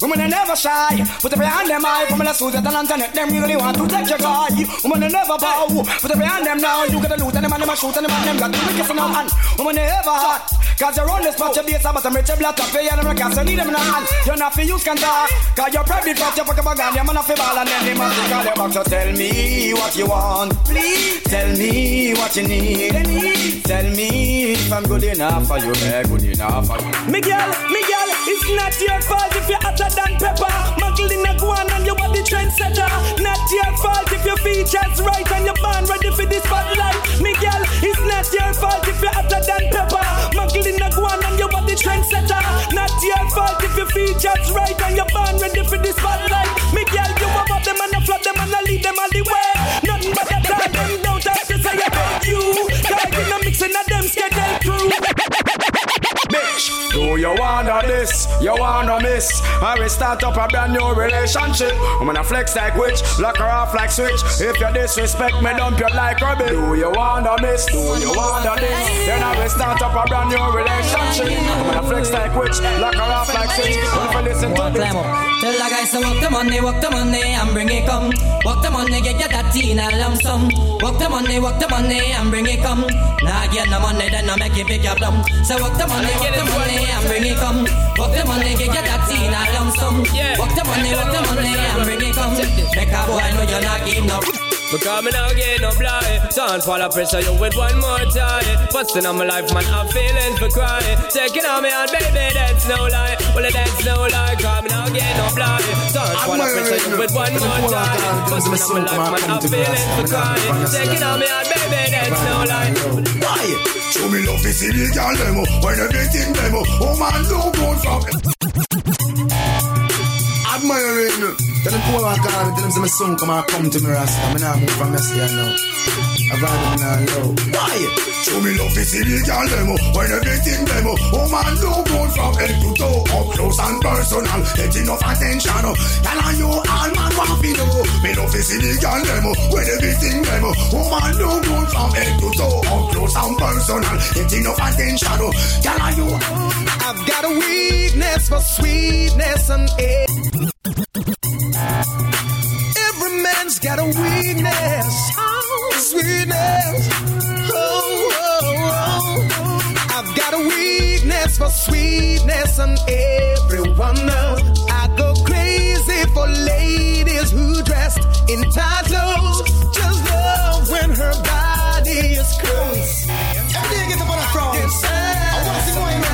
Women are never shy. Put your hand them high. From the suit and internet, them really want to take your guy. Women are never bow. Put your hand them now. You get a loot and them and them a shoot and them and them got to kissing on. Women are ever hot. Cause you're on this spot, your base, but I'm rich, black, up, and I'm a gas, I need them in the hand. You're not for use can talk. Cause you're probably fat, you fuck up a gun, you're not for ball, and then they must call your box. So tell me what you want, please. Tell me what you need. Tell me if I'm good enough for you, eh, good enough for you. Miguel, Miguel, it's not your fault if you're hotter than pepper. Muggle in a guan and you the trendsetter. Not your fault if your features right and you're born ready for this spotlight. Miguel, it's not your fault if you're hotter than pepper. Muggle in a guan and you the trendsetter. Not your fault if your features right and you're born ready for this spotlight. Miguel, you about them and I flop them and I lead them all the way. Do you wanna this? You wanna miss? I will start up a brand new relationship. I'm gonna flex like witch, lock her off like switch. If you disrespect me, dump you like rubbish. Do you wanna miss? Do you wanna this? Then I will start up a brand new relationship. I'm gonna flex like witch, lock her off like switch. If you listen to this. Up. Tell the guys to walk the money, walk the money and bring it come. Walk the money, get get that teen a lump sum. Walk the money, walk the money and bring it come. Nah, get no money, then I make it pick your plum. So walk the money, walk the money and bring it come. Walk the money, get get that teen a lump sum. Walk the money, walk the money and bring it come. Make a boy know you're not give no. Because me now get no blind. Don't fall up pressure you with one more time. Busting on my life man I'm feeling for crying. Taking on me on baby that's no lie. Well that's no lie. Cause me now get no blind. Don't fall up pressure you with one more time. Busting on my life man I'm feeling for crying. Taking on me on baby that's no lie. Why? Show me love is illegal demo. When everything demo Oh man no good from Admiring Tell them poor walk on, tell them say my son come and come to me rasta. Me nah move from yesterday now. I've had them now low. Why? Show me love is illegal demo When everything demo Oh man no good from head to toe Up close and personal Get enough attention Tell on you all man want to know Me love is illegal demo When everything demo Oh man no good from head to toe Up close and personal Get enough attention Tell on you I've got a weakness for sweetness and air. Every man's got a weakness. Sweetness. Oh, oh, oh. I've got a weakness for sweetness and everyone knows. I go crazy for ladies who dressed in tight clothes. Just love when her body is close. Every day I get up on a front. I want to see more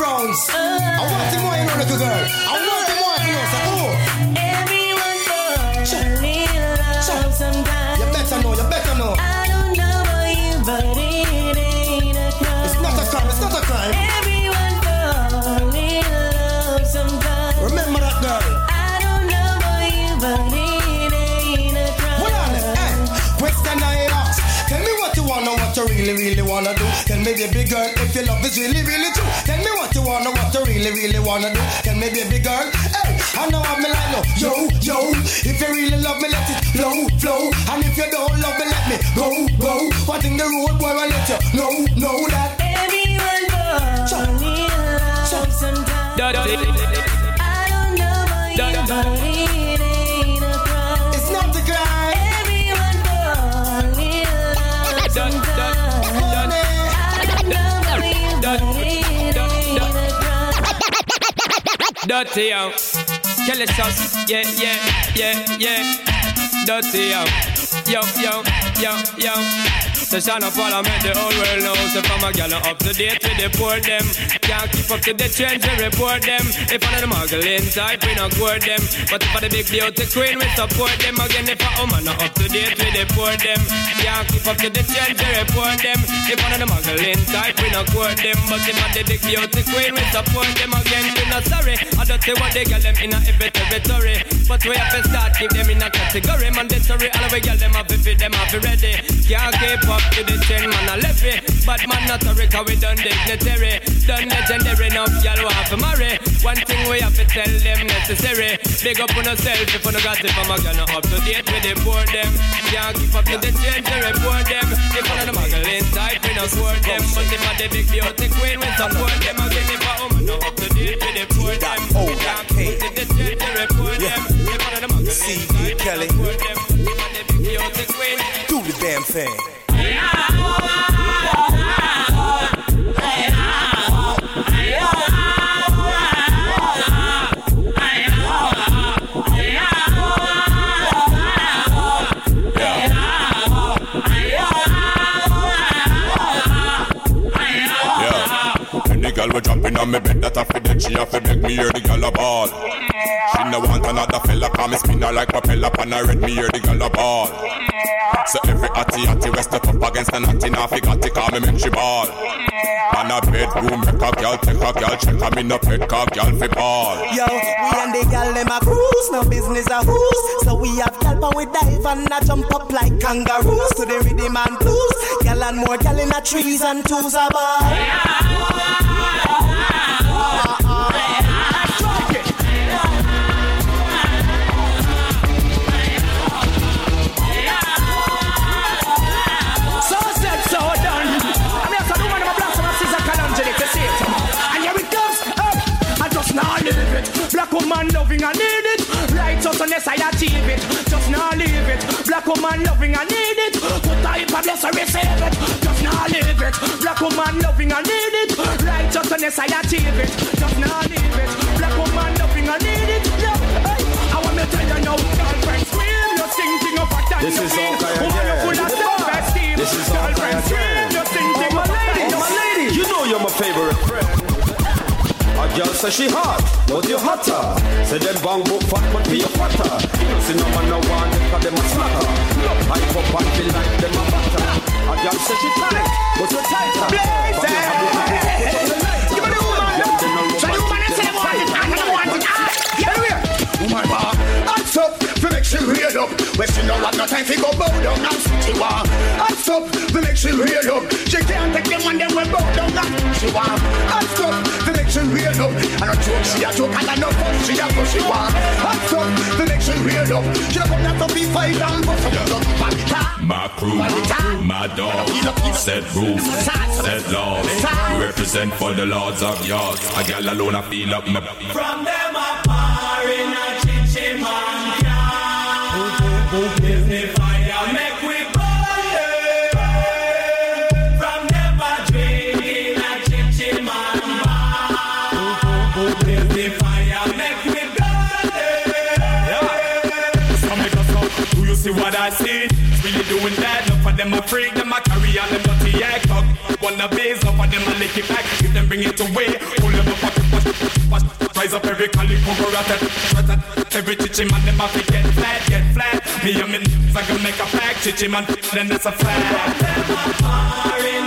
the frowns. I want to more, you little girl. I want to more, you so. Everyone falls. Really, really wanna do. Tell me, baby girl, if your love is really, really true. Tell me what you wanna, what you really, really wanna do. Tell me, baby girl, hey, I know I'm like, no. Yo, yo, if you really love me, let it flow, flow. And if you don't love me, let me go, go. What in the road, boy, I let you know, know that. Everyone falls a love sometimes. I don't know about you, Dirty yo. Kelly sauce. Yeah, yeah, yeah, yeah. Dirty yo. Yo, yo, yo, yo. The son of parliament, the whole world knows if I'm a gal up to date with the poor them. Can't keep up to the trends and report them. If I'm the muggling type, we not court them. But if I'm the big beauty queen, we support them. Again, if I'm woman not up to date the poor them. Can't keep up to the trends and report them. If I'm the muggling type, we not court them. But if I'm the big beauty queen, we support them. Again, we not sorry. I don't say what they get them in a every territory. But we have to start keep them in a category. Mandatory, all we get them up if them have ready. Can't keep up to the ten man a left it. But man not a cause we done dignitary. Done legendary enough, y'all want to marry. One thing we have to tell them necessary. Big up on yourself if you no got it from a girl up to date with the poor them. Can't keep up to the change to report them. If one of the muggling type, we no support them. But if I the big beauty queen, we support them. Again, if a woman not up to date with the poor them. Can't keep up to the change to report them. If one of the type, Kelly. we support them. If I the big beauty queen. Do the damn thing. On me bed that I feel that she have to make me hear the a ball. She no want another fella come me spin her like propeller on her red me hear the a ball. So every atty atty we step up against the natty now fi got it call me make she ball. On a bedroom make a girl take a girl check her me no pet car girl fi ball. Yo, we and the gal them a cruise, no business a who's. So we have gal but we dive and a jump up like kangaroos to the rhythm and blues. Gal and more gal in a trees and twos a ball. So achieve it. Just now leave it. Black woman loving, I need it. Put type of bless I receive it. Just now leave it. Black woman loving, I need it. Right up unless I achieve it. Just now leave it. Black woman loving, I need it. Yeah. Hey, I want to tell you now, girlfriend, scream. You're singing up a time. This is all Kaya Woman, you're full of self-esteem. This is all Girlfriend, Kaya scream. You're singing up my a lady, time. my lady, you know you're my favorite friend. A girl say she hot, but you hotter. Say them bang book fat, but be a fatter. See no man no want 'cause them a slacker. Hype up and feel like them a batter. A girl say she tight, but you tighter. But you have the habit to put on the lighter. Give me the woman, Them yo. they no So the woman them say they want it, they want it. Ah, get away. Woman bar, hands up, up. When she no have no time fi go bow down and sit she want. Hands up, we make she real up. She can't take them when them we bow down and she want. Hands up, we make she real up. And a joke she a joke and a no fuss she a fuss she want. Hands up, we make she real up. She a come down to be fight and bust up your. My crew, my dog, set rules, set laws. We represent for the lords of yards. A gal alone, I feel up my. From them them a freak, them a carry and them dirty act talk. Wanna base up and them a lick it back. If them bring it away, pull them up, wash, wash, wash. Rise up every calico, go rat Every chichi man, them have to get flat, get flat. Me and me I can make a pack, chichi man, then that's a fact. In a chichi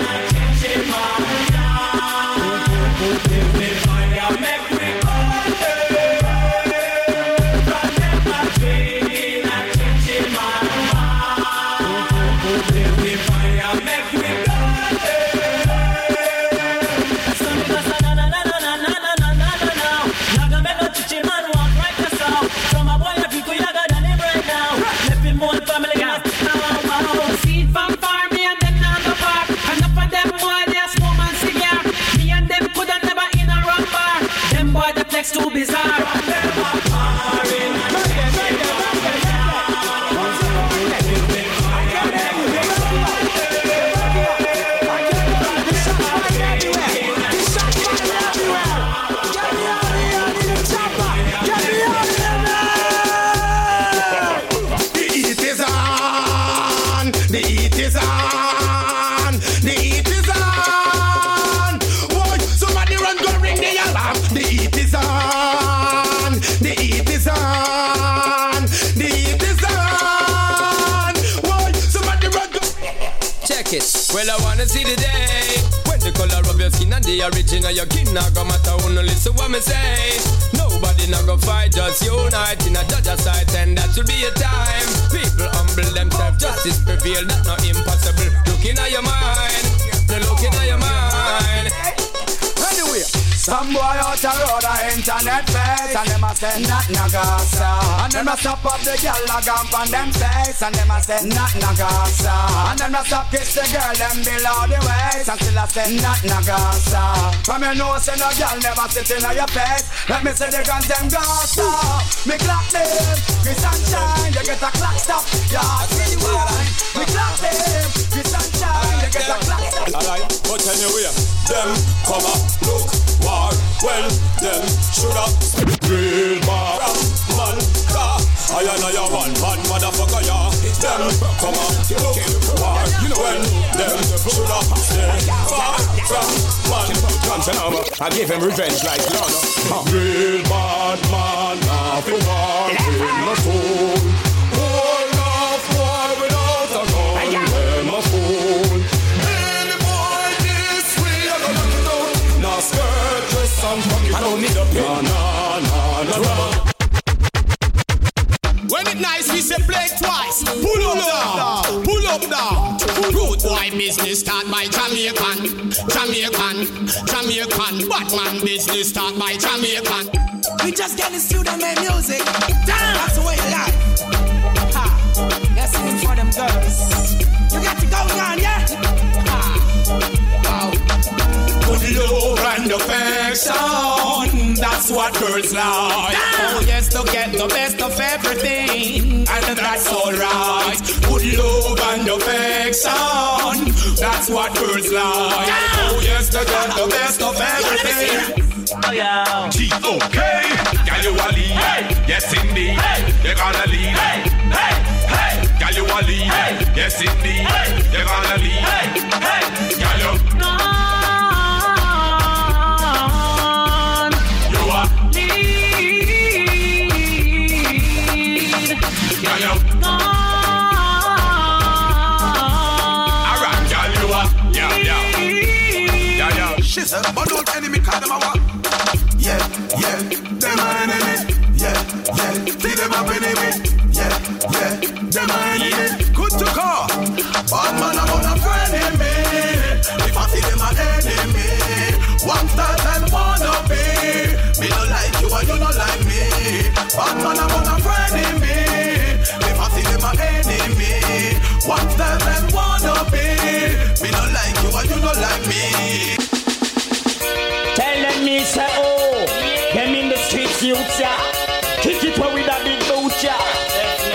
next to bizarre. Wanna see the day when the color of your skin and the origin of your kin not go matter. Who no listen what me say. Nobody not go fight, just unite in a judge sight, and that should be a time. People humble themselves, justice prevail. That not impossible. Looking at your mind, no looking at your mind. Some boy out the road a internet face And them a say not nagasa. And them a stop up the girl a gump on them face And them a say not nagasa. And them a stop kiss the girl them below the waist And still a say not nagasa. From you know say no girl never sit in your face. Let me see the guns them gasa Me clock them, me sunshine You get a clock stop, yeah, see why Me clock them, me sunshine You get a clock stop. Alright, but anyway, them come up, look, war, well, them shoulda real bar, man, car. I and I one man, motherfucker, yeah. Them come up, look, war, well, them shoulda stay far from man. Over, I gave him revenge like Lana. Real bad man, not a war in my soul. Don't need a Nah, nah, nah, nah, nah. When it nice, we say play twice. Pull up down, pull up down. Road boy business start by Jamaican, Jamaican, Jamaican. Batman business start by Jamaican. We just get in the studio, make music. That's the way you like. Ha. You're for them girls. You got to go on, yeah? Love and affection, that's what girls like. Oh yes, to get the best of everything, and that's alright. Good love and affection, that's what girls like. Oh yes, to get the best of everything. Oh yeah. G-O-K, can you a lead? Yes indeed, you're gonna lead. Can you a lead? Yes indeed, you're gonna lead. Can you? Yeah. But don't enemy call them a what? Yeah, yeah, them a enemy. Yeah, yeah, see them up enemy. Yeah, yeah, them a enemy. Good to call. Bad man a gonna friend in me. If I see them a enemy, one start and wanna be. Me no like you and you no like me. Bad man a gonna friend in me. If I see them a enemy, one start and wanna be. Me no like you and you no like me. Tell me say oh, them in the streets youths ya. Kick it where with a big boot ya.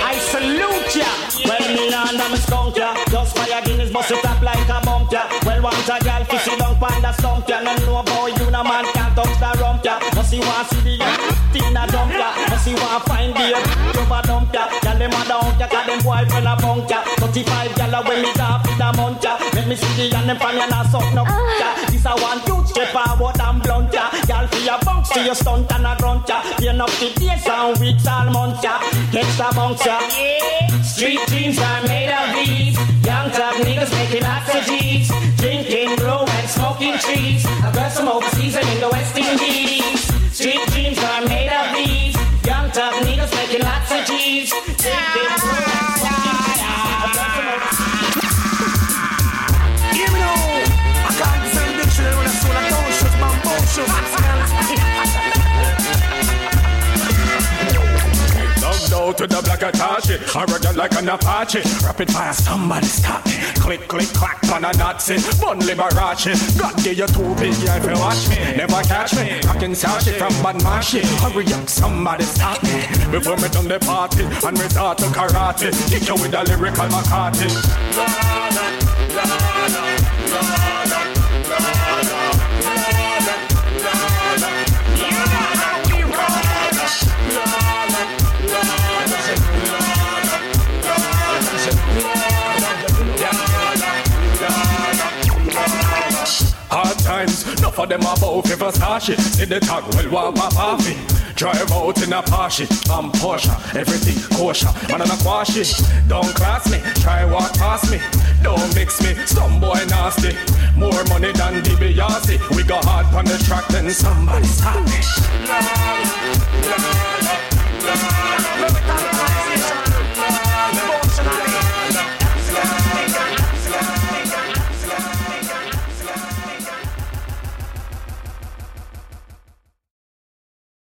I salute ya. Well me nah under me skunk ya. Just fire Guinness bust it up like a bump ya. Well want a gal fi sit down pon the stump ya. No know boy you no man can't touch the rump ya. Must see want see the thing a dump ya. Must see want find the over dump ya. Gal them a down ya 'cause them boy friend a bunk ya. 35 gal a when me got fit a month ya. Make me see the and them from your not suck no ya. Ah. This a one you step forward and blunt ya. Girl for your stunt and a grunt ya. Pain up the days and weeks all months ya. The bounce ya. Street dreams are made of these. Young tough niggas making lots of G's. Drinking, brew, and smoking trees. A girl some overseas and in the West Indies. Street dreams are made of these. Young tough niggas making lots of G's. Out to the black Atashi, I run like an Apache. Rapid fire, somebody stop me. Click, click, clack, on a Nazi. Bun Liberace. God give you two big if you watch me. Never catch me. I can sash it from bad mashi. Hurry up, somebody stop me. Before me done the party and start to karate. Kick you with a lyrical McCarthy. Hard times, enough of them about for Versace. See the tag, well, want my coffee. Drive out in a Porsche, I'm Porsche, everything kosher. Man, I'm a quash it. Don't class me, try walk past me. Don't mix me, some boy nasty. More money than the. We go hard on the track, then somebody stop me.